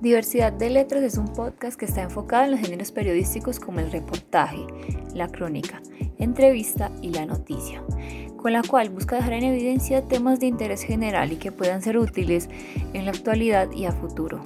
Diversidad de Letras es un podcast que está enfocado en los géneros periodísticos como el reportaje, la crónica, entrevista y la noticia, con la cual busca dejar en evidencia temas de interés general y que puedan ser útiles en la actualidad y a futuro.